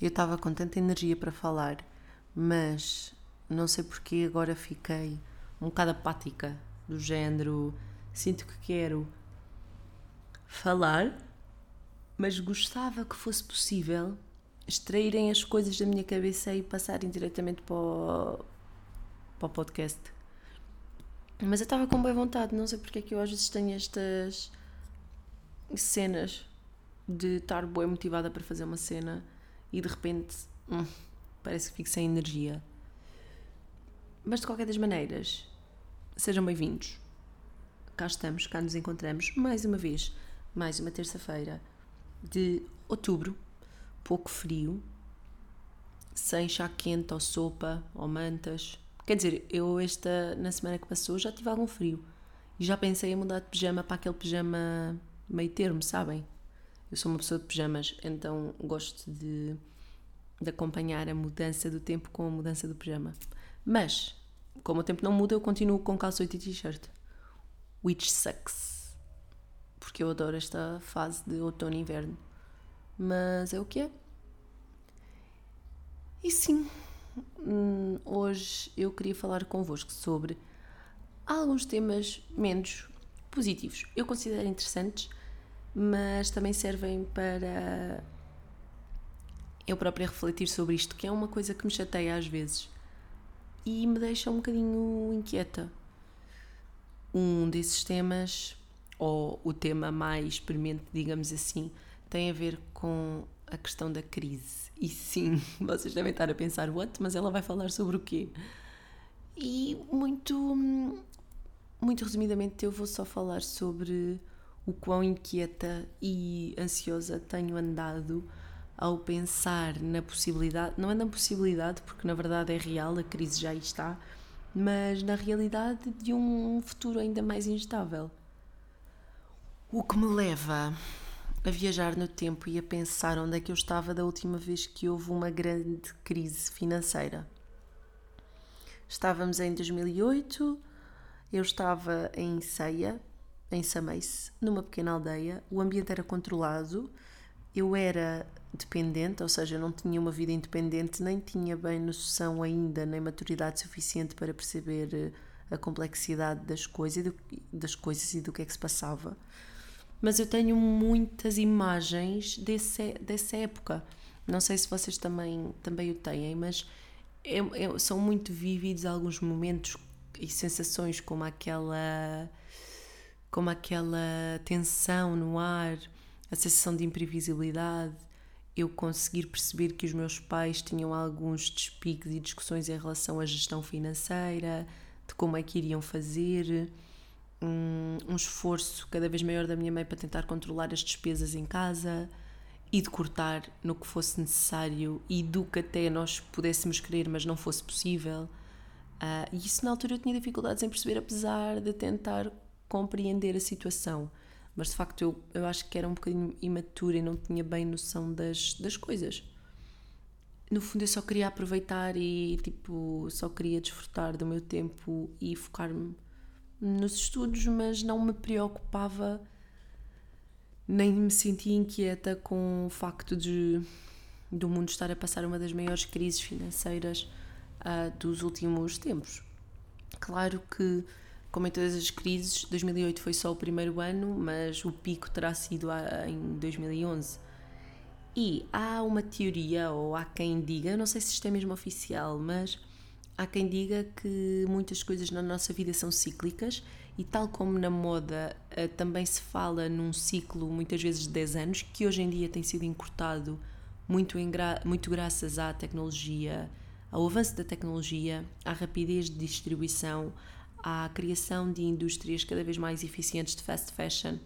Eu estava com tanta energia para falar, mas não sei porque agora fiquei um bocado apática, do género. Sinto que quero falar, mas gostava que fosse possível extraírem as coisas da minha cabeça e passarem diretamente para o, para o podcast. Mas eu estava com boa vontade, não sei porque é que eu às vezes tenho estas cenas de estar boa motivada para fazer uma cena e de repente hum, parece que fico sem energia. Mas de qualquer das maneiras, sejam bem-vindos. Cá estamos, cá nos encontramos mais uma vez, mais uma terça-feira de outubro, pouco frio, sem chá quente ou sopa ou mantas. Quer dizer, eu esta na semana que passou já tive algum frio e já pensei em mudar de pijama para aquele pijama meio termo, sabem? Eu sou uma pessoa de pijamas, então gosto de, de acompanhar a mudança do tempo com a mudança do pijama. Mas, como o tempo não muda, eu continuo com calça e t-shirt. Which sucks. Porque eu adoro esta fase de outono e inverno. Mas é o que é. E sim, hum, hoje eu queria falar convosco sobre alguns temas menos positivos. Eu considero interessantes mas também servem para eu própria refletir sobre isto, que é uma coisa que me chateia às vezes e me deixa um bocadinho inquieta. Um desses temas, ou o tema mais premente, digamos assim, tem a ver com a questão da crise. E sim, vocês devem estar a pensar, what? Mas ela vai falar sobre o quê? E muito, muito resumidamente, eu vou só falar sobre o quão inquieta e ansiosa tenho andado ao pensar na possibilidade, não é na possibilidade, porque na verdade é real, a crise já está, mas na realidade de um futuro ainda mais instável. O que me leva a viajar no tempo e a pensar onde é que eu estava da última vez que houve uma grande crise financeira. Estávamos em 2008, eu estava em Ceia, em Sameice, numa pequena aldeia. O ambiente era controlado, eu era dependente, ou seja, não tinha uma vida independente, nem tinha bem noção ainda, nem maturidade suficiente para perceber eh, a complexidade das coisas, das coisas e do que é que se passava. Mas eu tenho muitas imagens desse, dessa época. Não sei se vocês também, também o têm, mas são muito vívidos alguns momentos e sensações como aquela como aquela tensão no ar, a sensação de imprevisibilidade, eu conseguir perceber que os meus pais tinham alguns despiques e discussões em relação à gestão financeira, de como é que iriam fazer, um, um esforço cada vez maior da minha mãe para tentar controlar as despesas em casa e de cortar no que fosse necessário e do que até nós pudéssemos querer, mas não fosse possível. Uh, e isso na altura eu tinha dificuldades em perceber, apesar de tentar compreender a situação. Mas de facto eu, eu acho que era um bocadinho imatura e não tinha bem noção das, das coisas. No fundo eu só queria aproveitar e tipo, só queria desfrutar do meu tempo e focar-me nos estudos, mas não me preocupava nem me sentia inquieta com o facto de do mundo estar a passar uma das maiores crises financeiras uh, dos últimos tempos. Claro que como em todas as crises, 2008 foi só o primeiro ano, mas o pico terá sido em 2011. E há uma teoria, ou há quem diga, não sei se isto é mesmo oficial, mas há quem diga que muitas coisas na nossa vida são cíclicas e, tal como na moda, eh, também se fala num ciclo, muitas vezes de 10 anos, que hoje em dia tem sido encurtado muito, gra muito graças à tecnologia, ao avanço da tecnologia, à rapidez de distribuição, à criação de indústrias cada vez mais eficientes de fast fashion,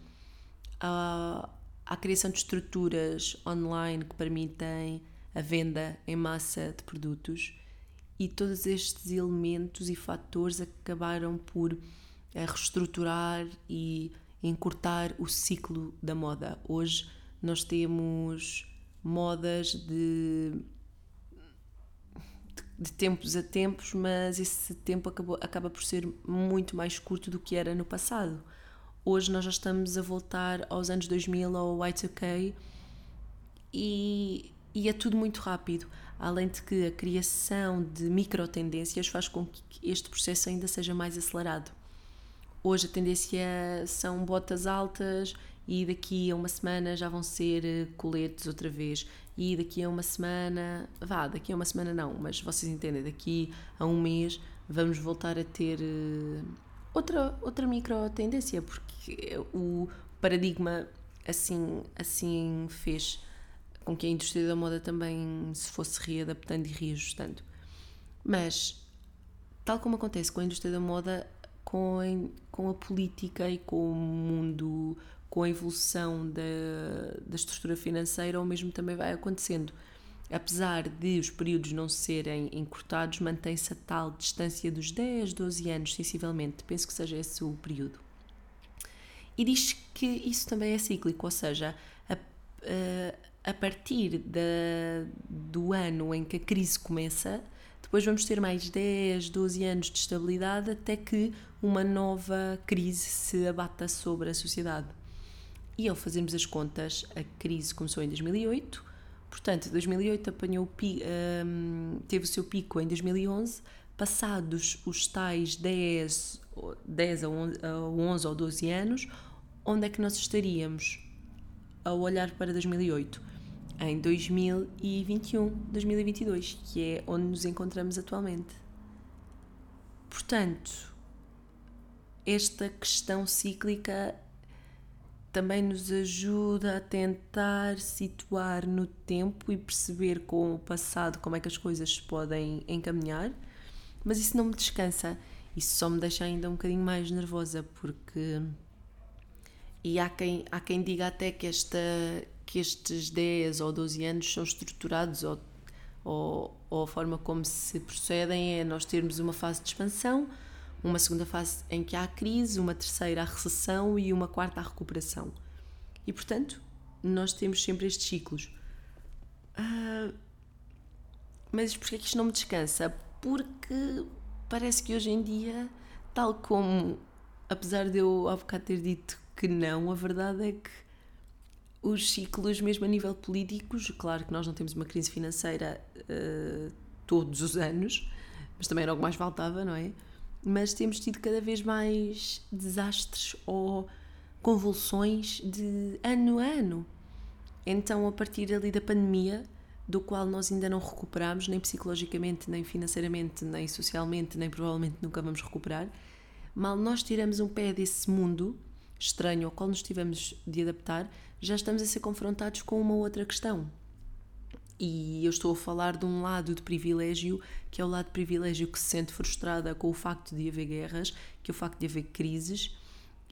à, à criação de estruturas online que permitem a venda em massa de produtos e todos estes elementos e fatores acabaram por eh, reestruturar e encurtar o ciclo da moda. Hoje nós temos modas de de tempos a tempos, mas esse tempo acabou, acaba por ser muito mais curto do que era no passado. Hoje nós já estamos a voltar aos anos 2000 ao Y2K e e é tudo muito rápido. Além de que a criação de micro tendências faz com que este processo ainda seja mais acelerado. Hoje a tendência são botas altas e daqui a uma semana já vão ser eh, coletes outra vez. E daqui a uma semana, vá, daqui a uma semana não, mas vocês entendem, daqui a um mês vamos voltar a ter eh, outra, outra micro tendência, porque o paradigma assim, assim fez com que a indústria da moda também se fosse readaptando e reajustando. Mas, tal como acontece com a indústria da moda, com a, com a política e com o mundo, com a evolução da, da estrutura financeira, o mesmo também vai acontecendo. Apesar de os períodos não serem encurtados, mantém-se a tal distância dos 10, 12 anos, sensivelmente. Penso que seja esse o período. E diz que isso também é cíclico, ou seja, a, a, a partir da, do ano em que a crise começa, depois vamos ter mais 10, 12 anos de estabilidade até que uma nova crise se abata sobre a sociedade. E ao fazermos as contas, a crise começou em 2008, portanto, 2008 apanhou, um, teve o seu pico em 2011, passados os tais 10, 10 a 11 ou 12 anos, onde é que nós estaríamos ao olhar para 2008? Em 2021, 2022, que é onde nos encontramos atualmente. Portanto, esta questão cíclica também nos ajuda a tentar situar no tempo e perceber com o passado como é que as coisas se podem encaminhar, mas isso não me descansa, isso só me deixa ainda um bocadinho mais nervosa, porque. E há quem, há quem diga até que, esta, que estes 10 ou 12 anos são estruturados ou, ou, ou a forma como se procedem é nós termos uma fase de expansão uma segunda fase em que há a crise, uma terceira a recessão e uma quarta a recuperação. E portanto, nós temos sempre estes ciclos. Uh, mas porquê é que isto não me descansa? Porque parece que hoje em dia, tal como, apesar de eu há bocado ter dito que não, a verdade é que os ciclos, mesmo a nível políticos, claro que nós não temos uma crise financeira uh, todos os anos, mas também era o que mais faltava, não é? Mas temos tido cada vez mais desastres ou convulsões de ano a ano. Então, a partir ali da pandemia, do qual nós ainda não recuperamos, nem psicologicamente, nem financeiramente, nem socialmente, nem provavelmente nunca vamos recuperar, mal nós tiramos um pé desse mundo estranho ao qual nos tivemos de adaptar, já estamos a ser confrontados com uma outra questão, e eu estou a falar de um lado de privilégio, que é o lado de privilégio que se sente frustrada com o facto de haver guerras, que é o facto de haver crises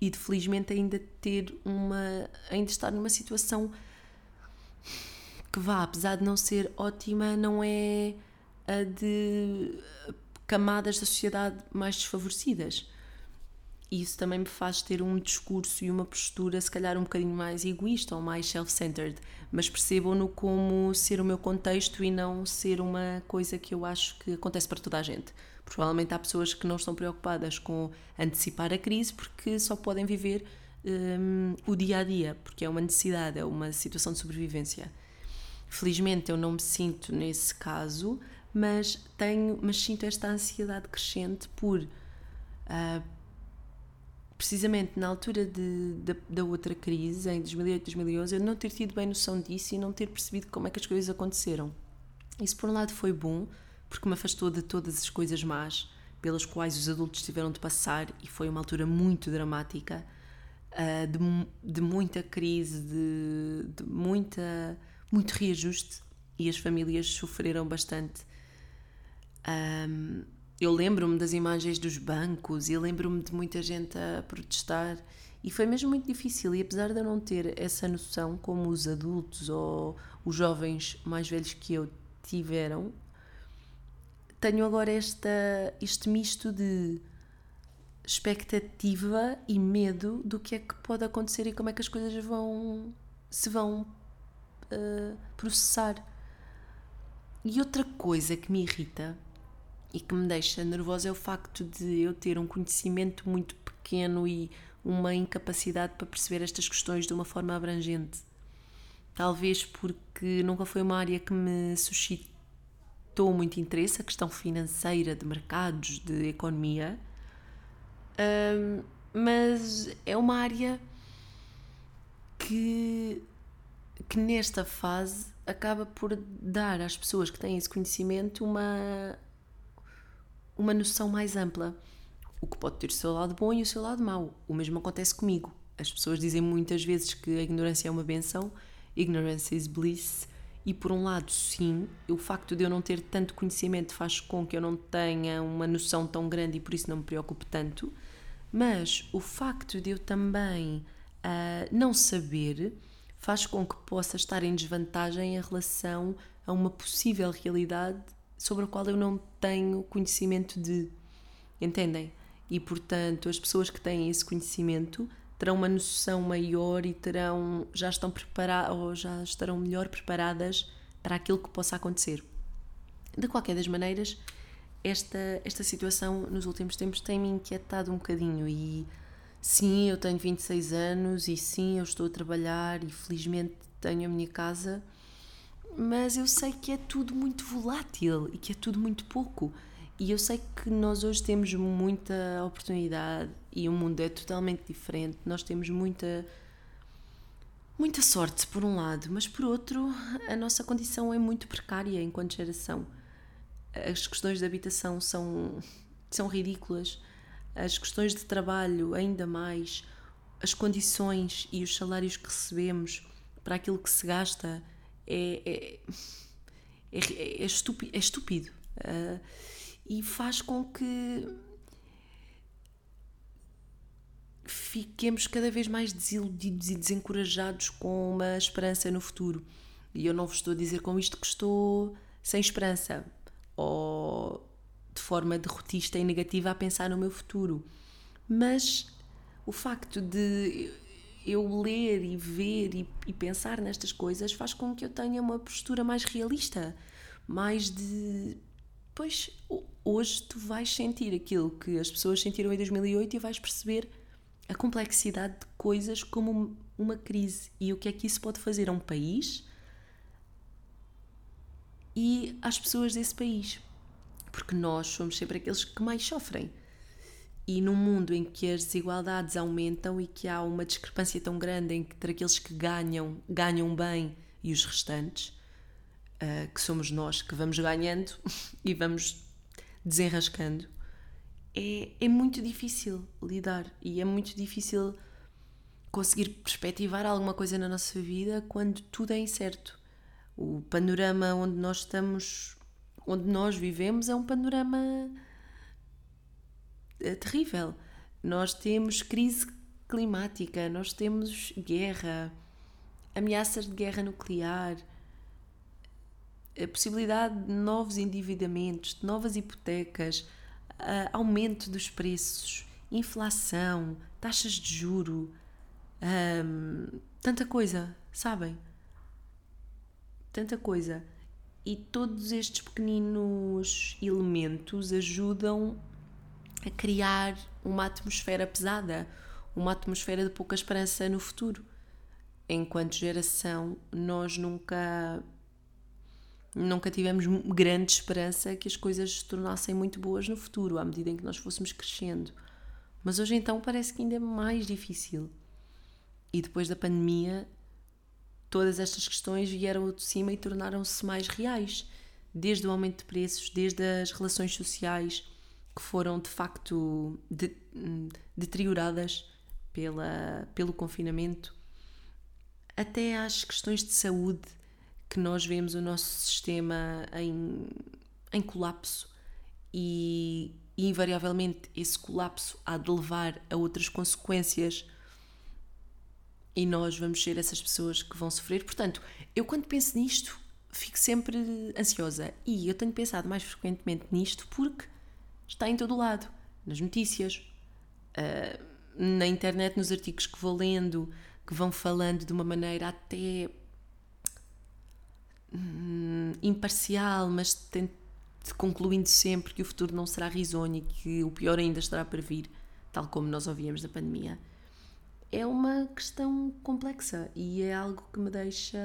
e de felizmente ainda ter uma. ainda estar numa situação que vá, apesar de não ser ótima, não é a de camadas da sociedade mais desfavorecidas. E isso também me faz ter um discurso e uma postura, se calhar, um bocadinho mais egoísta ou mais self-centered, mas percebam-no como ser o meu contexto e não ser uma coisa que eu acho que acontece para toda a gente. Provavelmente há pessoas que não estão preocupadas com antecipar a crise porque só podem viver um, o dia a dia, porque é uma necessidade, é uma situação de sobrevivência. Felizmente eu não me sinto nesse caso, mas tenho, mas sinto esta ansiedade crescente por uh, precisamente na altura de, de, da outra crise, em 2008, 2011, eu não ter tido bem noção disso e não ter percebido como é que as coisas aconteceram. Isso, por um lado, foi bom, porque me afastou de todas as coisas más pelas quais os adultos tiveram de passar e foi uma altura muito dramática, uh, de, de, muita crise, de, de, muita, muito reajuste e as famílias sofreram bastante. Um, eu lembro-me das imagens dos bancos e lembro-me de muita gente a protestar e foi mesmo muito difícil. E apesar de eu não ter essa noção como os adultos ou os jovens mais velhos que eu tiveram tenho agora esta, este misto de expectativa e medo do que é que pode acontecer e como é que as coisas vão se vão uh, processar. E outra coisa que me irrita e que me deixa nervosa é o facto de eu ter um conhecimento muito pequeno e uma incapacidade para perceber estas questões de uma forma abrangente. talvez porque nunca foi uma área que me suscitou muito interesse, a questão financeira, de mercados, de economia. Um, mas é uma área que, que nesta fase acaba por dar às pessoas que têm esse conhecimento uma, uma noção mais ampla. O que pode ter o seu lado bom e o seu lado mau. O mesmo acontece comigo. As pessoas dizem muitas vezes que a ignorância é uma benção, ignorance is bliss, e por um lado, sim, o facto de eu não ter tanto conhecimento faz com que eu não tenha uma noção tão grande e por isso não me preocupe tanto, mas o facto de eu também uh, não saber faz com que possa estar em desvantagem em relação a uma possível realidade sobre a qual eu não tenho conhecimento de. Entendem? E portanto, as pessoas que têm esse conhecimento terão uma noção maior e terão já estão preparadas ou já estarão melhor preparadas para aquilo que possa acontecer. De qualquer das maneiras, esta esta situação nos últimos tempos tem me inquietado um bocadinho e sim, eu tenho 26 anos e sim, eu estou a trabalhar e felizmente tenho a minha casa, mas eu sei que é tudo muito volátil e que é tudo muito pouco. E eu sei que nós hoje temos muita oportunidade e o mundo é totalmente diferente. Nós temos muita muita sorte por um lado, mas por outro, a nossa condição é muito precária enquanto geração. As questões de habitação são são ridículas as questões de trabalho ainda mais, as condições e os salários que recebemos para aquilo que se gasta é, é, é, é estúpido, é estúpido. Uh, e faz com que fiquemos cada vez mais desiludidos e desencorajados com uma esperança no futuro. E eu não vos estou a dizer com isto que estou sem esperança ou de forma derrotista e negativa a pensar no meu futuro. Mas o facto de eu ler e ver e, e, pensar nestas coisas faz com que eu tenha uma postura mais realista, mais de. Pois hoje tu vais sentir aquilo que as pessoas sentiram em 2008 e vais perceber a complexidade de coisas como uma crise e o que é que isso pode fazer a um país e às pessoas desse país porque nós somos sempre aqueles que mais sofrem. E num mundo em que as desigualdades aumentam e que há uma discrepância tão grande entre aqueles que ganham, ganham bem e os restantes, uh, que somos nós que vamos ganhando e vamos desenrascando, é, é muito difícil lidar e é muito difícil conseguir perspectivar alguma coisa na nossa vida quando tudo é incerto. O panorama onde nós estamos onde nós vivemos é um panorama terrível. Nós temos crise climática, nós temos guerra, ameaças de guerra nuclear, a possibilidade de novos endividamentos, de novas hipotecas, aumento dos preços, inflação, taxas de juro, hum, tanta coisa, sabem? Tanta coisa. E todos estes pequeninos elementos ajudam a criar uma atmosfera pesada, uma atmosfera de pouca esperança no futuro. Enquanto geração, nós nunca nunca tivemos grande esperança que as coisas se tornassem muito boas no futuro, à medida em que nós fôssemos crescendo. Mas hoje então parece que ainda é mais difícil. E depois da pandemia, todas estas questões vieram de cima e tornaram-se mais reais, desde o aumento de preços, desde as relações sociais que foram de facto de, deterioradas pela, pelo confinamento, até às questões de saúde que nós vemos o nosso sistema em, em colapso e, e invariavelmente esse colapso há de levar a outras consequências e nós vamos ser essas pessoas que vão sofrer. Portanto, eu quando penso nisto, fico sempre ansiosa. E eu tenho pensado mais frequentemente nisto porque está em todo lado nas notícias, uh, na internet, nos artigos que vou lendo, que vão falando de uma maneira até hum, imparcial, mas concluindo sempre que o futuro não será risonho e que o pior ainda estará para vir, tal como nós ouvíamos da pandemia. é uma questão complexa e é algo que me deixa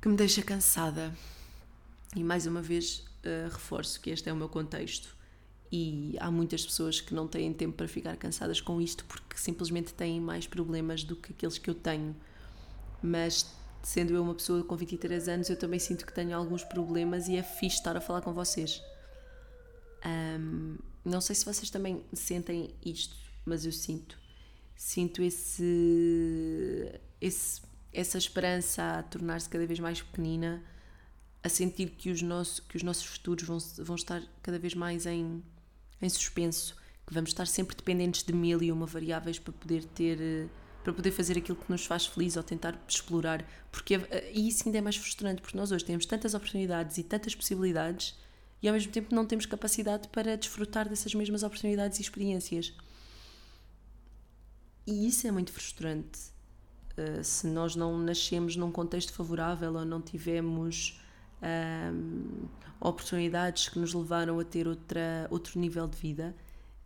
que me deixa cansada. E mais uma vez uh, reforço que este é o meu contexto e há muitas pessoas que não têm tempo para ficar cansadas com isto porque simplesmente têm mais problemas do que aqueles que eu tenho. Mas sendo eu uma pessoa com 23 anos, eu também sinto que tenho alguns problemas e é fixe estar a falar com vocês. Um, não sei se vocês também sentem isto, mas eu sinto. Sinto esse, esse essa esperança a tornar-se cada vez mais pequenina, a sentir que os, nosso, que os nossos futuros vão, vão estar cada vez mais em, em suspenso, que vamos estar sempre dependentes de mil e uma variáveis para poder ter para poder fazer aquilo que nos faz feliz ou tentar explorar, porque e isso ainda é mais frustrante, porque nós hoje temos tantas oportunidades e tantas possibilidades e ao mesmo tempo não temos capacidade para desfrutar dessas mesmas oportunidades e experiências. E isso é muito frustrante. Uh, se nós não nascemos num contexto favorável ou não tivemos um, oportunidades que nos levaram a ter outra, outro nível de vida,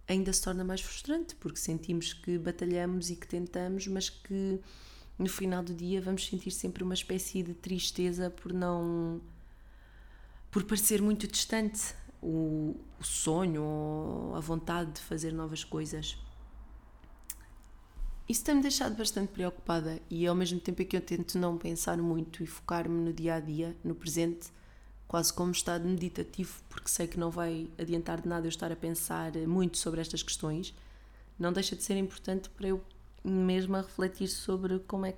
ainda se torna mais frustrante, porque sentimos que batalhamos e que tentamos, mas que no final do dia vamos sentir sempre uma espécie de tristeza por não. por parecer muito distante o, o sonho ou a vontade de fazer novas coisas. Isso tem-me deixado bastante preocupada e ao mesmo tempo é que eu tento não pensar muito e focar-me no dia a dia, no presente, quase como estado meditativo, porque sei que não vai adiantar de nada eu estar a pensar muito sobre estas questões, não deixa de ser importante para eu mesma refletir sobre como é,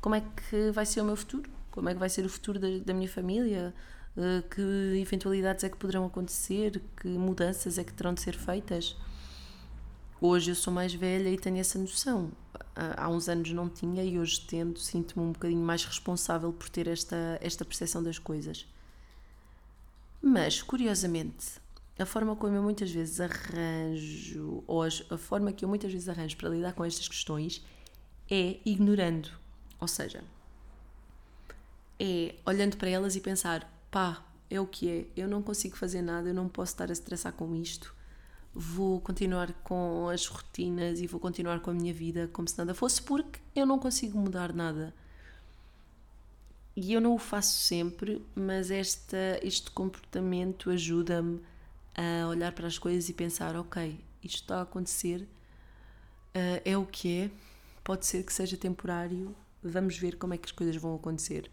como é que vai ser o meu futuro, como é que vai ser o futuro da, da minha família, eh, que eventualidades é que poderão acontecer, que mudanças é que terão de ser feitas. Hoje eu sou mais velha e tenho essa noção. Há uns anos não tinha e hoje tendo, sinto-me um bocadinho mais responsável por ter esta, esta percepção das coisas. Mas, curiosamente, a forma como eu muitas vezes arranjo, ou a forma que eu muitas vezes arranjo para lidar com estas questões é ignorando. Ou seja, é olhando para elas e pensar: pá, é o que é, eu não consigo fazer nada, eu não posso estar a estressar com isto vou continuar com as rotinas e vou continuar com a minha vida como se nada fosse, porque eu não consigo mudar nada. E eu não o faço sempre, mas esta, este comportamento ajuda-me a olhar para as coisas e pensar: ok, isto está a acontecer, uh, é o que é, pode ser que seja temporário, vamos ver como é que as coisas vão acontecer.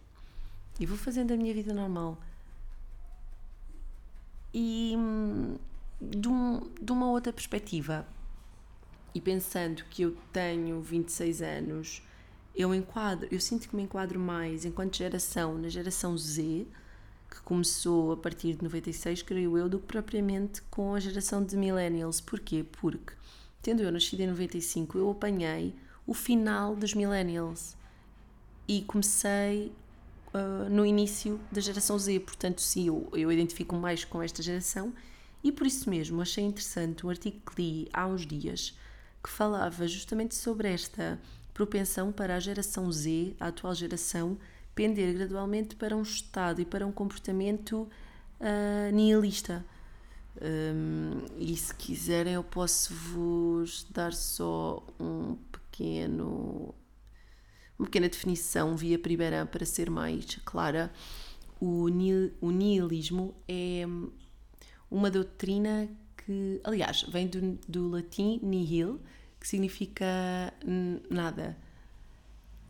E vou fazendo a minha vida normal. E hum, de, um, de uma outra perspectiva e pensando que eu tenho 26 anos, eu enquadro, eu sinto que me enquadro mais enquanto geração na geração Z, que começou a partir de 96, creio eu, do que propriamente com a geração de millennials. Porquê? Porque, tendo eu nascido em 95, eu apanhei o final dos millennials e comecei uh, no início da geração Z. Portanto, sim, eu, eu identifico mais com esta geração e por isso mesmo achei interessante um artigo que li há uns dias que falava justamente sobre esta propensão para a geração Z, a atual geração, pender gradualmente para um estado e para um comportamento uh, nihilista. Um, e se quiserem, eu posso vos dar só um pequeno, uma pequena definição via primeira para ser mais clara. O, nihil, o nihilismo é uma doutrina que, aliás, vem do, do latim nihil, que significa nada.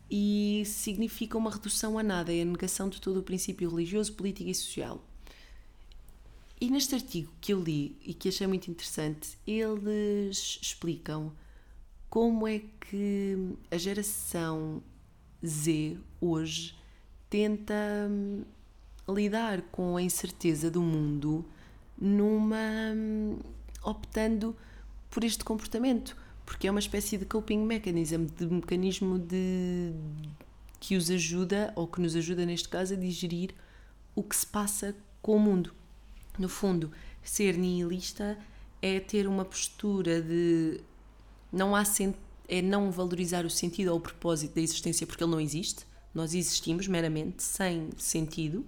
E significa uma redução a nada, é a negação de todo o princípio religioso, político e social. E neste artigo que eu li e que achei muito interessante, eles explicam como é que a geração Z hoje tenta hum, lidar com a incerteza do mundo numa optando por este comportamento, porque é uma espécie de coping mechanism, de mecanismo de que os ajuda ou que nos ajuda neste caso a digerir o que se passa com o mundo. No fundo, ser nihilista é ter uma postura de não há é não valorizar o sentido ou o propósito da existência porque ele não existe. Nós existimos meramente sem sentido.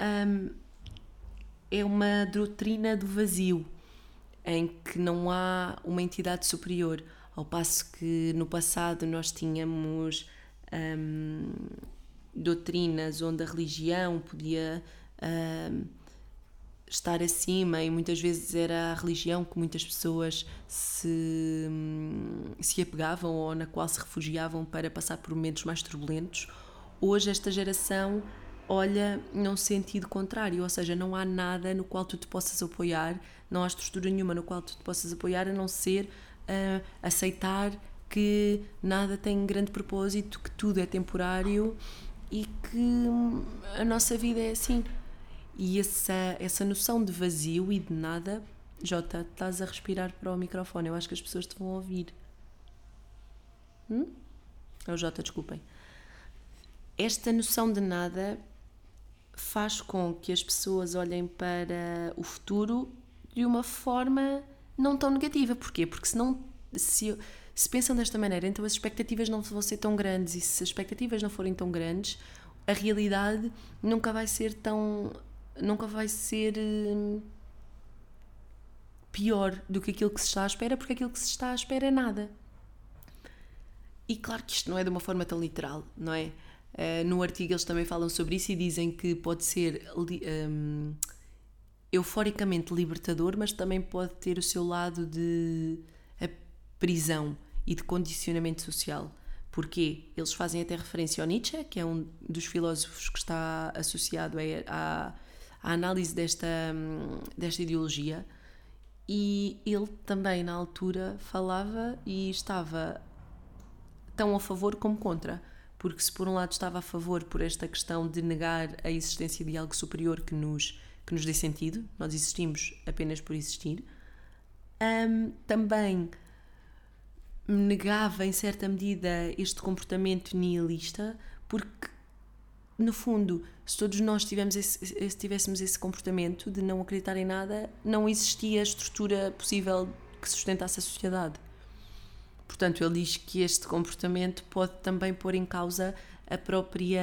Um, é uma doutrina do vazio. em que não há uma entidade superior, ao passo que no passado nós tínhamos hum, doutrinas onde a religião podia hum, estar acima e muitas vezes era a religião que muitas pessoas se, hum, se apegavam ou na qual se refugiavam para passar por momentos mais turbulentos. Hoje esta geração olha num sentido contrário, ou seja, não há nada no qual tu te possas apoiar, não há estrutura nenhuma no qual tu te possas apoiar a não ser uh, aceitar que nada tem grande propósito, que tudo é temporário e que a nossa vida é assim. E essa, essa noção de vazio e de nada, Jota, estás a respirar para o microfone, eu acho que as pessoas te vão ouvir. Hum? É o Jota, desculpem. Esta noção de nada faz com que as pessoas olhem para o futuro de uma forma não tão negativa. Porquê? Porque se, não, se, se pensam desta maneira, então as expectativas não vão ser tão grandes e se as expectativas não forem tão grandes, a realidade nunca vai ser tão. nunca vai ser hum, pior do que aquilo que se está à espera, porque aquilo que se está à espera é nada. E claro que isto não é de uma forma tão literal, não é? Uh, no artigo eles também falam sobre isso e dizem que pode ser um, euforicamente libertador, mas também pode ter o seu lado de prisão e de condicionamento social. Porquê? Eles fazem até referência ao Nietzsche, que é um dos filósofos que está associado à, à análise desta, desta ideologia, e ele também, na altura, falava e estava tão a favor como contra porque se por um lado estava a favor por esta questão de negar a existência de algo superior que nos, que nos dê sentido, nós existimos apenas por existir, um, também negava em certa medida este comportamento nihilista, porque no fundo, se todos nós esse, se tivéssemos esse comportamento de não acreditar em nada, não existia estrutura possível que sustentasse a sociedade. Portanto, ele diz que este comportamento pode também pôr em causa a própria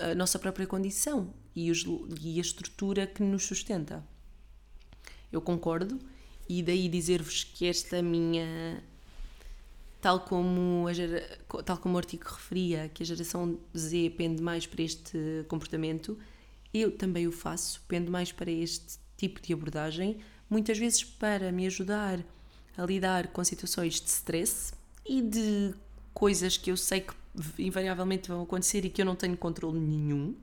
a nossa própria condição e, os, e a estrutura que nos sustenta. Eu concordo e daí dizer-vos que esta minha tal como, a, tal como o artigo referia, que a geração Z pende mais para este comportamento, eu também o faço, pendo mais para este tipo de abordagem, muitas vezes para me ajudar a lidar com situações de stress e de coisas que eu sei que invariavelmente vão acontecer e que eu não tenho controle nenhum,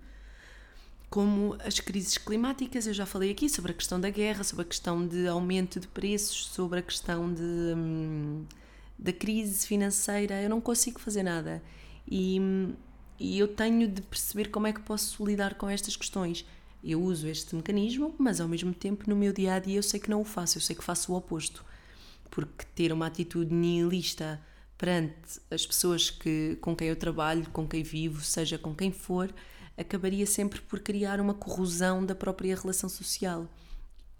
como as crises climáticas, eu já falei aqui sobre a questão da guerra, sobre a questão de aumento de preços, sobre a questão de, hum, da crise financeira, eu não consigo fazer nada. E, e eu tenho de perceber como é que posso lidar com estas questões. Eu uso este mecanismo, mas ao mesmo tempo no meu dia a dia eu sei que não o faço, eu sei que faço o oposto porque ter uma atitude nihilista perante as pessoas que, com quem eu trabalho, com quem vivo, seja com quem for, acabaria sempre por criar uma corrosão da própria relação social.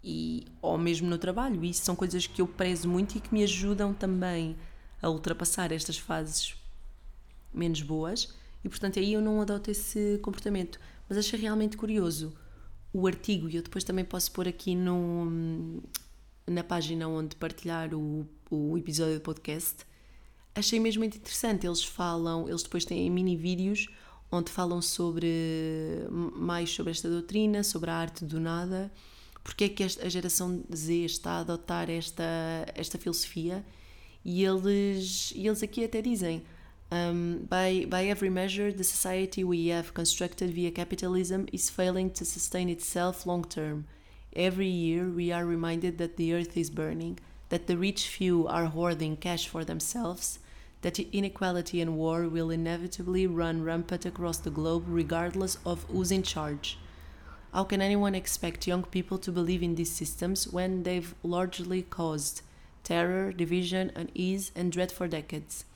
E, ou mesmo no trabalho, isso são coisas que eu prezo muito e que me ajudam também a ultrapassar estas fases menos boas, e portanto aí eu não adoto esse comportamento. Mas achei realmente curioso o artigo, e eu depois também posso pôr aqui no, na página onde partilhar o, o episódio do podcast, achei mesmo muito interessante. Eles falam, eles depois têm mini vídeos onde falam sobre mais sobre esta doutrina, sobre a arte do nada, porque é que a geração Z está a adotar esta, esta filosofia e eles, eles aqui até dizem um, by, by every measure, the society we have constructed via capitalism is failing to sustain itself long term. Every year, we are reminded that the earth is burning, that the rich few are hoarding cash for themselves, that inequality and war will inevitably run rampant across the globe regardless of who's in charge. How can anyone expect young people to believe in these systems when they've largely caused terror, division, unease, and dread for decades?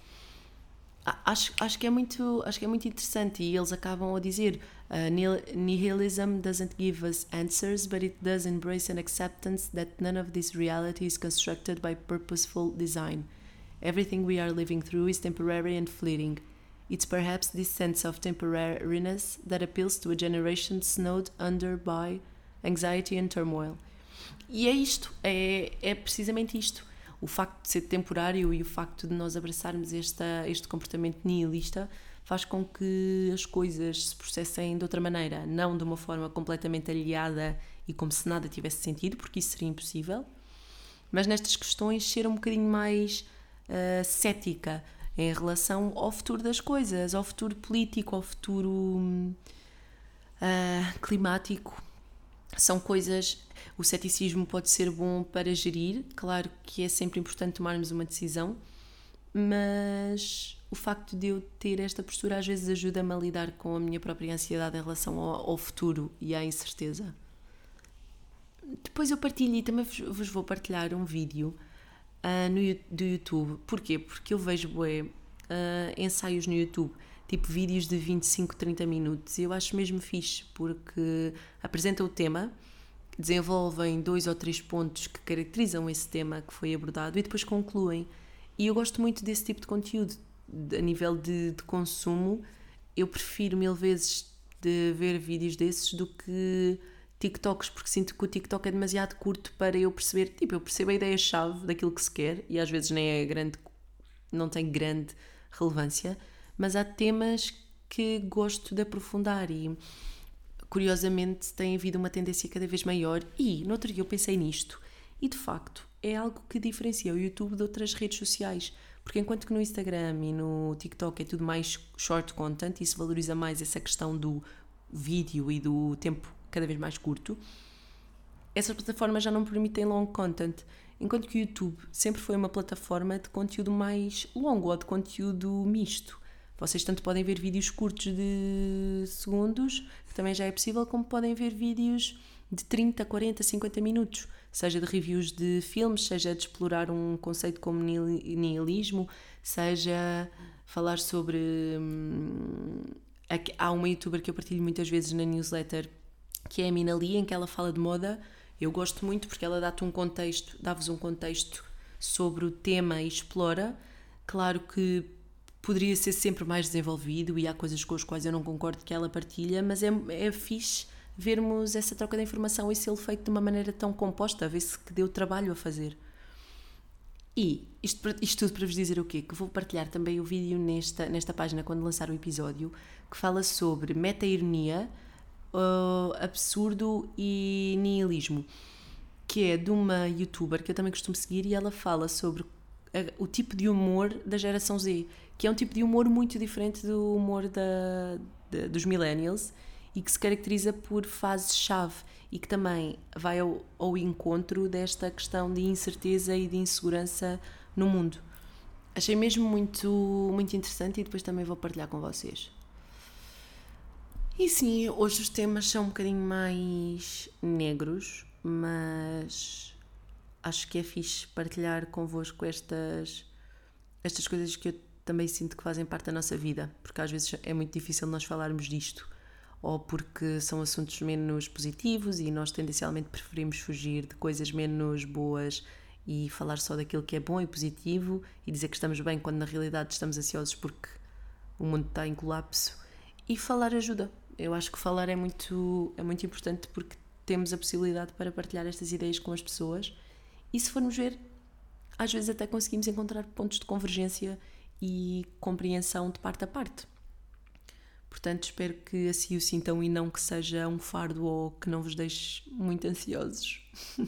Acho, acho, que é muito, acho que é muito interessante e eles acabam a dizer uh, nihilism doesn't give us answers, but it does embrace an acceptance that none of this reality is constructed by purposeful design. Everything we are living through is temporary and fleeting. It's perhaps this sense of temporariness that appeals to a generation snowed under by anxiety and turmoil. e é isto, é, é precisamente isto. O facto de ser temporário e o facto de nós abraçarmos esta, este comportamento nihilista faz com que as coisas se processem de outra maneira, não de uma forma completamente aliada e como se nada tivesse sentido, porque isso seria impossível, mas nestas questões ser um bocadinho mais uh, cética em relação ao futuro das coisas, ao futuro político, ao futuro uh, climático. São coisas. O ceticismo pode ser bom para gerir, claro que é sempre importante tomarmos uma decisão, mas o facto de eu ter esta postura às vezes ajuda-me a lidar com a minha própria ansiedade em relação ao, ao futuro e à incerteza. Depois eu partilho e também vos vou partilhar um vídeo uh, no, do YouTube. Porquê? Porque eu vejo bué, uh, ensaios no YouTube, tipo vídeos de 25, 30 minutos, e eu acho mesmo fixe, porque apresentam o tema, desenvolvem dois ou três pontos que caracterizam esse tema que foi abordado e depois concluem. E eu gosto muito desse tipo de conteúdo. A nível de, de consumo, eu prefiro mil vezes de ver vídeos desses do que TikToks, porque sinto que o TikTok é demasiado curto para eu perceber. Tipo, eu percebo a ideia-chave daquilo que se quer e às vezes nem é grande, não tem grande relevância, mas há temas que gosto de aprofundar e curiosamente tem havido uma tendência cada vez maior. E no outro dia eu pensei nisto e de facto é algo que diferencia o YouTube de outras redes sociais. Porque enquanto que no Instagram e no TikTok é tudo mais short content e se valoriza mais essa questão do vídeo e do tempo cada vez mais curto, essas plataformas já não permitem long content. Enquanto que o YouTube sempre foi uma plataforma de conteúdo mais longo ou de conteúdo misto. Vocês tanto podem ver vídeos curtos de segundos, que também já é possível, como podem ver vídeos de 30, 40, 50 minutos, seja de reviews de filmes, seja de explorar um conceito como nihilismo, seja falar sobre. Hum, há uma youtuber que eu partilho muitas vezes na newsletter que é a Mina Lee, em que ela fala de moda. Eu gosto muito porque ela dá-te um contexto, dá-vos um contexto sobre o tema e explora. Claro que poderia ser sempre mais desenvolvido e há coisas com as quais eu não concordo que ela partilha, mas é, é fixe vermos essa troca de informação e ser feito de uma maneira tão composta, ver-se que deu trabalho a fazer. E isto, isto tudo para vos dizer o quê? Que vou partilhar também o vídeo nesta, nesta página quando lançar o episódio que fala sobre meta-ironia, uh, absurdo e nihilismo, que é de uma youtuber que eu também costumo seguir e ela fala sobre o tipo de humor da geração Z, que é um tipo de humor muito diferente do humor da, de, dos millennials e que se caracteriza por fases-chave e que também vai ao, ao encontro desta questão de incerteza e de insegurança no mundo. Achei mesmo muito, muito interessante e depois também vou partilhar com vocês. E sim, hoje os temas são um bocadinho mais negros, mas acho que é fixe partilhar convosco estas, estas coisas que eu também sinto que fazem parte da nossa vida, porque às vezes é muito difícil nós falarmos disto, ou porque são assuntos menos positivos e nós tendencialmente preferimos fugir de coisas menos boas e falar só daquilo que é bom e positivo e dizer que estamos bem quando na realidade estamos ansiosos porque o mundo está em colapso. E falar ajuda, eu acho que falar é muito, é muito importante porque temos a possibilidade para partilhar estas ideias com as pessoas e se formos ver, às vezes até conseguimos encontrar pontos de convergência e compreensão de parte a parte. Portanto, espero que assim o sintam e não que seja um fardo ou que não vos deixe muito ansiosos.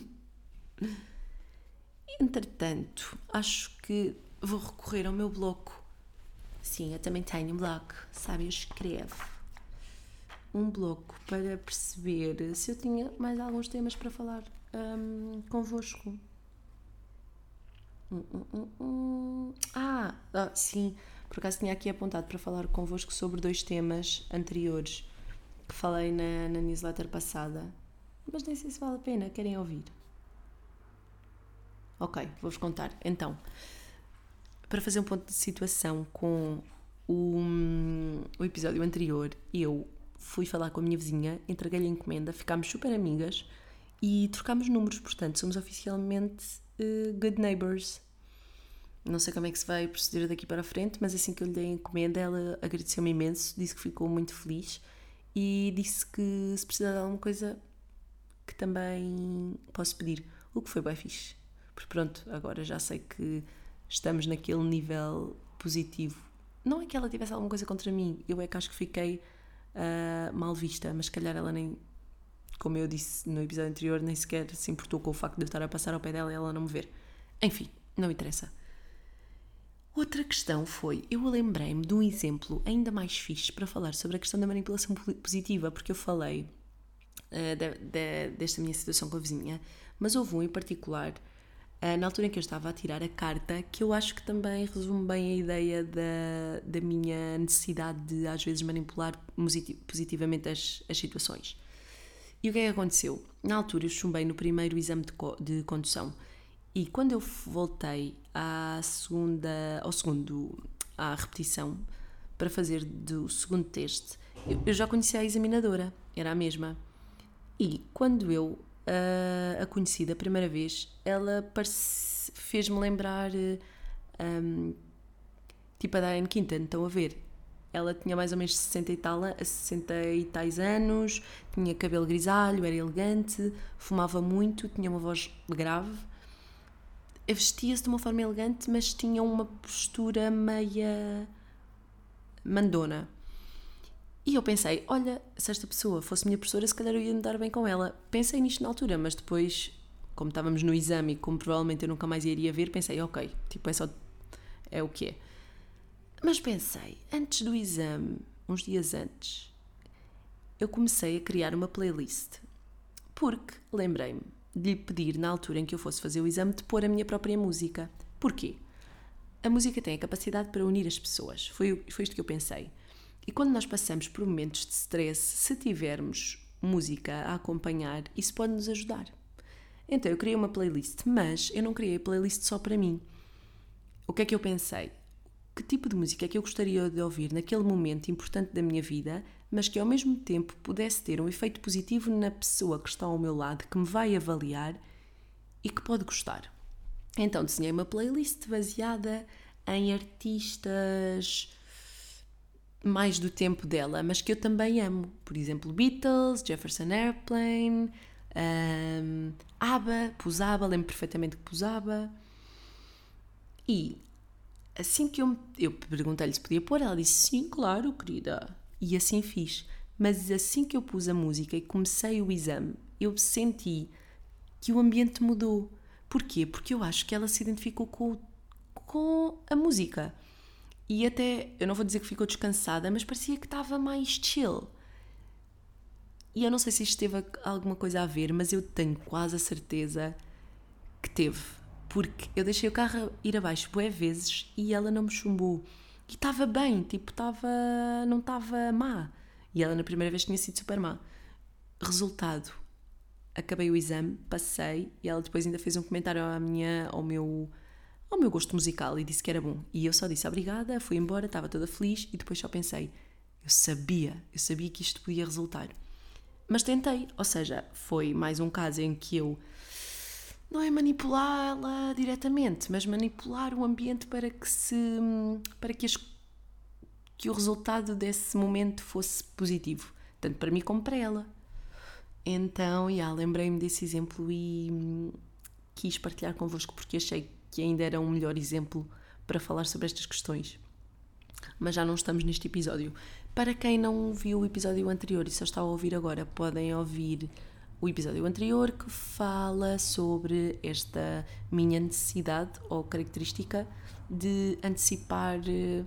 Entretanto, acho que vou recorrer ao meu bloco. Sim, eu também tenho um bloco, sabe? Eu escrevo um bloco para perceber se eu tinha mais alguns temas para falar um, convosco. Hum, hum, hum, hum. ah, ah, sim, por acaso tinha aqui apontado para falar convosco sobre dois temas anteriores que falei na, na newsletter passada, mas nem sei se vale a pena, querem ouvir? Ok, vou-vos contar. Então, para fazer um ponto de situação com o, o episódio anterior, eu fui falar com a minha vizinha, entreguei-lhe a encomenda, ficámos super amigas e trocámos números, portanto, somos oficialmente uh, good neighbors. Não sei como é que se vai proceder daqui para a frente, mas assim que eu lhe dei a encomenda, ela agradeceu-me imenso, disse que ficou muito feliz e disse que se precisar de alguma coisa que também posso pedir, o que foi bem fixe. Porque pronto, agora já sei que estamos naquele nível positivo. Não é que ela tivesse alguma coisa contra mim, eu é que acho que fiquei uh, mal vista, mas se calhar ela nem, como eu disse no episódio anterior, nem sequer se importou com o facto de eu estar a passar ao pé dela e ela não me ver. Enfim, não interessa. Outra questão foi, eu lembrei-me de um exemplo ainda mais fixe para falar sobre a questão da manipulação positiva, porque eu falei uh, de, de, desta minha situação com a vizinha, mas houve um em particular, uh, na altura em que eu estava a tirar a carta, que eu acho que também resume bem a ideia da, da minha necessidade de às vezes manipular positivamente as, as situações. E o que é que aconteceu? Na altura eu chumbei no primeiro exame de, co de condução e quando eu voltei à segunda, ao segundo, à repetição para fazer do segundo teste, eu, eu já conhecia a examinadora, era a mesma. E quando eu uh, a conheci da primeira vez, ela fez-me lembrar um, tipo a Diane Quinton, estão a ver? Ela tinha mais ou menos 60 e tal, 60 e tais anos, tinha cabelo grisalho, era elegante, fumava muito, tinha uma voz grave, vestia-se de uma forma elegante, mas tinha uma postura meia mandona. E eu pensei, olha, se esta pessoa fosse minha professora, se calhar eu ia me dar bem com ela. Pensei nisto na altura, mas depois, como estávamos no exame e como provavelmente eu nunca mais iria ver, pensei, ok, tipo, é só. é o que é. Mas pensei, antes do exame, uns dias antes, eu comecei a criar uma playlist. Porque lembrei-me de lhe pedir, na altura em que eu fosse fazer o exame, de pôr a minha própria música. Porquê? A música tem a capacidade para unir as pessoas. Foi, foi isto que eu pensei. E quando nós passamos por momentos de stress, se tivermos música a acompanhar, isso pode nos ajudar. Então eu criei uma playlist, mas eu não criei a playlist só para mim. O que é que eu pensei? Que tipo de música é que eu gostaria de ouvir naquele momento importante da minha vida, mas que ao mesmo tempo pudesse ter um efeito positivo na pessoa que está ao meu lado, que me vai avaliar e que pode gostar? Então desenhei uma playlist baseada em artistas mais do tempo dela, mas que eu também amo. Por exemplo, Beatles, Jefferson Airplane, um, ABBA, pus ABBA, lembro perfeitamente que pus ABBA. E assim que eu, eu perguntei-lhe se podia pôr, ela disse sim, claro, querida. E assim fiz. Mas assim que eu pus a música e comecei o exame, eu senti que o ambiente mudou. Porquê? Porque eu acho que ela se identificou com, com a música. E até, eu não vou dizer que ficou descansada, mas parecia que estava mais chill. E eu não sei se isto teve alguma coisa a ver, mas eu tenho quase a certeza que teve. Porque eu deixei o carro ir abaixo bué vezes e ela não me chumbou. E estava bem, tipo, estava. não estava má. E ela na primeira vez tinha sido super má. Resultado, acabei o exame, passei e ela depois ainda fez um comentário à minha, ao meu ao meu gosto musical e disse que era bom. E eu só disse obrigada, fui embora, estava toda feliz e depois só pensei, eu sabia, eu sabia que isto podia resultar. Mas tentei, ou seja, foi mais um caso em que eu não é manipulá-la diretamente, mas manipular o ambiente para que se para que, as, que o resultado desse momento fosse positivo, tanto para mim como para ela. Então, já lembrei-me desse exemplo e hum, quis partilhar convosco porque achei que ainda era um melhor exemplo para falar sobre estas questões. Mas já não estamos neste episódio. Para quem não viu o episódio anterior e só está a ouvir agora, podem ouvir o episódio anterior que fala sobre esta minha necessidade ou característica de antecipar eh,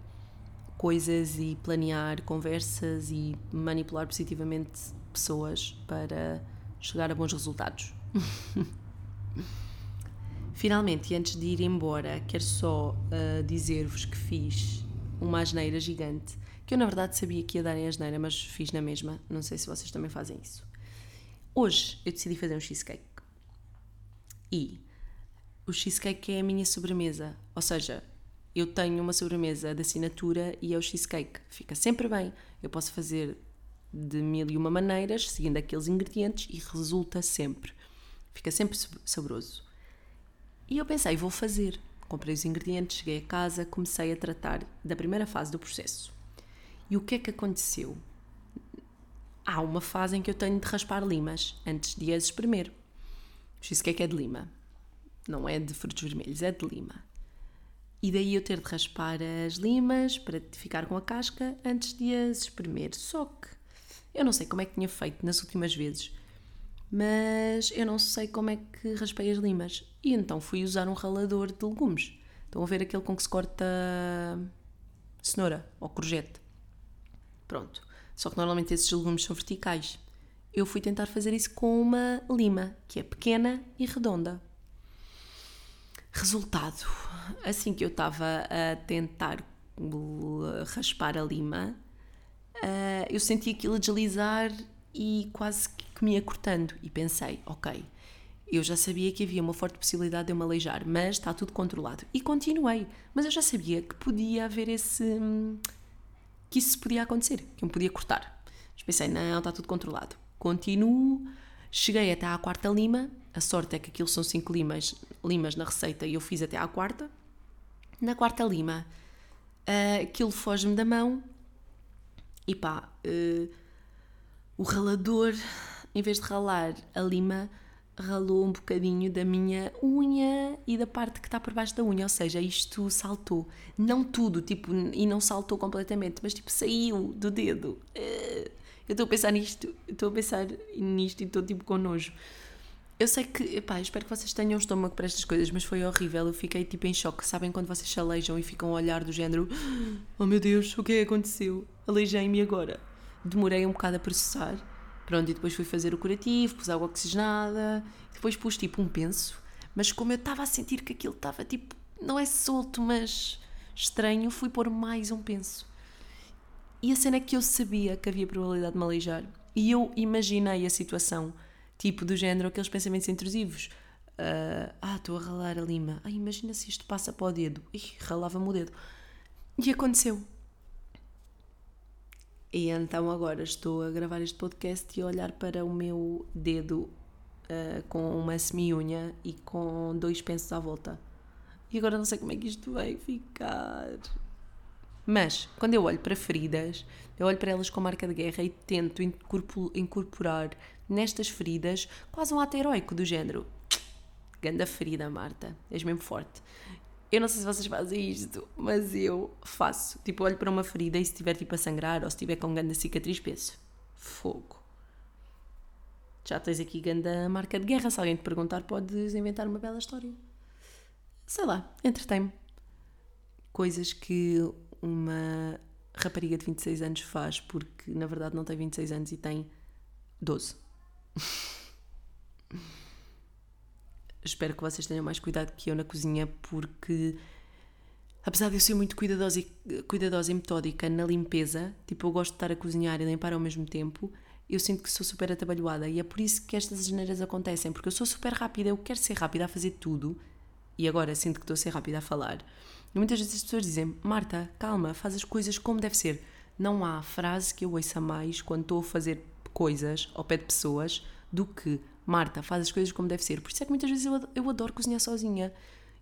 coisas e planear conversas e manipular positivamente pessoas para chegar a bons resultados. Finalmente, e antes de ir embora, quero só uh, dizer-vos que fiz uma asneira gigante, que eu na verdade sabia que ia dar em asneira, mas fiz na mesma. Não sei se vocês também fazem isso. Hoje eu decidi fazer um cheesecake. E o cheesecake é a minha sobremesa. Ou seja, eu tenho uma sobremesa de assinatura e é o cheesecake. Fica sempre bem. Eu posso fazer de mil e uma maneiras, seguindo aqueles ingredientes, e resulta sempre. Fica sempre saboroso. E eu pensei, vou fazer. Comprei os ingredientes, cheguei a casa, comecei a tratar da primeira fase do processo. E o que é que aconteceu? Há uma fase em que eu tenho de raspar limas antes de as espremer. Isso que é que é de lima. Não é de frutos vermelhos, é de lima. E daí eu ter de raspar as limas para ficar com a casca antes de as espremer. Só que eu não sei como é que tinha feito nas últimas vezes, mas eu não sei como é que raspei as limas. E então fui usar um ralador de legumes. Estão a ver aquele com que se corta cenoura ou courgette. Pronto. Só que normalmente esses legumes são verticais. Eu fui tentar fazer isso com uma lima, que é pequena e redonda. Resultado: assim que eu estava a tentar raspar a lima, uh, eu senti aquilo deslizar e quase que me ia cortando. E pensei, ok, eu já sabia que havia uma forte possibilidade de eu me aleijar, mas está tudo controlado. E continuei, mas eu já sabia que podia haver esse. Que isso podia acontecer, que eu me podia cortar. Mas pensei, não, está tudo controlado. Continuo, cheguei até à quarta lima. A sorte é que aquilo são cinco limas, limas na receita e eu fiz até à quarta. Na quarta lima, uh, aquilo foge-me da mão e pá, uh, o ralador, em vez de ralar a lima, ralou um bocadinho da minha unha e da parte que está por baixo da unha, ou seja, isto saltou. Não tudo, tipo, e não saltou completamente, mas tipo, saiu do dedo. Uh, eu estou a pensar nisto, estou a pensar nisto e estou tipo com nojo. Eu sei que, epá, espero que vocês tenham estômago para estas coisas, mas foi horrível. Eu fiquei tipo em choque. Sabem quando vocês se aleijam e ficam a olhar do género: Oh meu Deus, o que é que aconteceu? Aleijei-me agora. Demorei um bocado a processar. Pronto, e depois fui fazer o curativo, pus água oxigenada, depois pus tipo um penso. Mas como eu estava a sentir que aquilo estava tipo, não é solto, mas estranho, fui pôr mais um penso. E a cena é que eu sabia que havia probabilidade de me aleijar. E eu imaginei a situação Tipo, do género, aqueles pensamentos intrusivos. Uh, ah, estou a ralar a lima. Ah, imagina se isto passa para o dedo. Ih, ralava-me o dedo. E aconteceu. E então agora estou a gravar este podcast e a olhar para o meu dedo uh, com uma semi-unha e com dois pensos à volta. E agora não sei como é que isto vai ficar. Mas, quando eu olho para feridas, eu olho para elas com marca de guerra e tento incorporar nestas feridas quase um ato heroico do género. Ganda ferida, Marta. És mesmo forte. Eu não sei se vocês fazem isto, mas eu faço. Tipo, olho para uma ferida e se estiver tipo a sangrar ou se estiver com ganda cicatriz, penso: fogo. Já tens aqui ganda marca de guerra. Se alguém te perguntar, podes inventar uma bela história. Sei lá, entretém-me. Coisas que uma rapariga de 26 anos faz porque na verdade não tem 26 anos e tem 12. Espero que vocês tenham mais cuidado que eu na cozinha, porque apesar de eu ser muito cuidadosa e, cuidadosa e metódica na limpeza, tipo, eu gosto de estar a cozinhar e limpar ao mesmo tempo, eu sinto que sou super atabalhoada e é por isso que estas asneiras acontecem, porque eu sou super rápida, eu quero ser rápida a fazer tudo e agora sinto que estou a ser rápida a falar. E muitas vezes as pessoas dizem: Marta, calma, faz as coisas como deve ser. Não há frase que eu ouça mais quando estou a fazer coisas ao pé de pessoas do que Marta, faz as coisas como deve ser. Por isso é que muitas vezes eu, eu adoro cozinhar sozinha.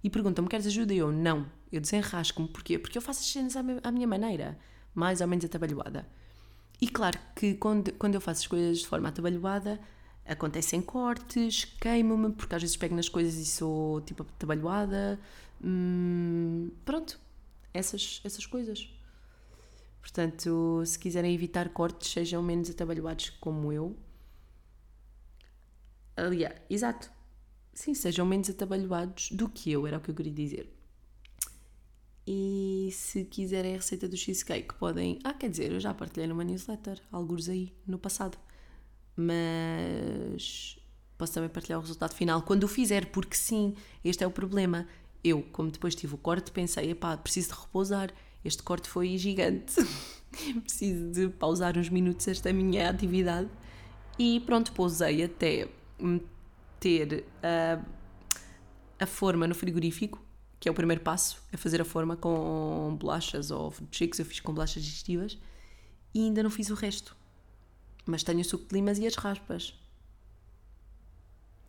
E perguntam-me, queres ajuda? E eu, não. Eu desenrasco-me. Porquê? Porque eu faço as cenas à, minha maneira. Mais ou menos atabalhoada. E claro que quando, quando eu faço as coisas de forma atabalhoada, acontecem cortes, queimo-me, porque às vezes pego nas coisas e sou tipo atabalhoada. Hum, pronto. Essas, essas coisas. Portanto, se quiserem evitar cortes, sejam menos atabalhoados como eu. Aliás, exato. Sim, sejam menos atabalhoados do que eu, era o que eu queria dizer. E se quiserem a receita do cheesecake, podem. Ah, quer dizer, eu já partilhei numa newsletter, alguns aí, no passado. Mas posso também partilhar o resultado final quando o fizer, porque sim, este é o problema. Eu, como depois tive o corte, pensei, epá, preciso de repousar este corte foi gigante. Preciso de pausar uns minutos esta minha atividade. E pronto, pousei até meter a, a forma no frigorífico, que é o primeiro passo, é fazer a forma com bolachas ou chicos, eu fiz com bolachas digestivas. E ainda não fiz o resto. Mas tenho o suco de limas e as raspas.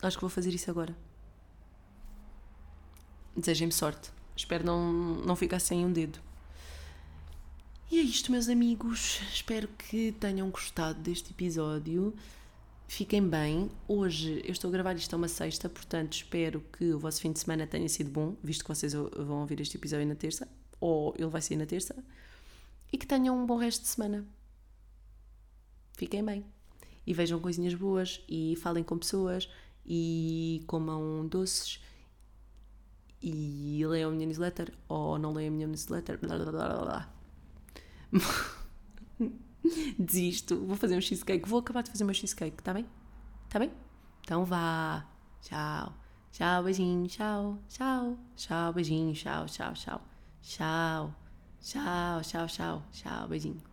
Acho que vou fazer isso agora. Desejem-me sorte. Espero não, não ficar sem um dedo. E é isto, meus amigos. Espero que tenham gostado deste episódio. Fiquem bem. Hoje eu estou a gravar isto a uma sexta, portanto espero que o vosso fim de semana tenha sido bom, visto que vocês vão ouvir este episódio na terça, ou ele vai sair na terça, e que tenham um bom resto de semana. Fiquem bem. E vejam coisinhas boas, e falem com pessoas, e comam doces, e leiam a minha newsletter, ou não leiam a minha newsletter, blá blá blá blá. Desisto, vou fazer um cheesecake. Vou acabar de fazer meu cheesecake, tá bem? Tá bem? Então vá. Tchau. Tchau, beijinho. Tchau. Tchau. Tchau, beijinho. Tchau, tchau, tchau. Tchau. Tchau, tchau, tchau. Tchau, beijinho.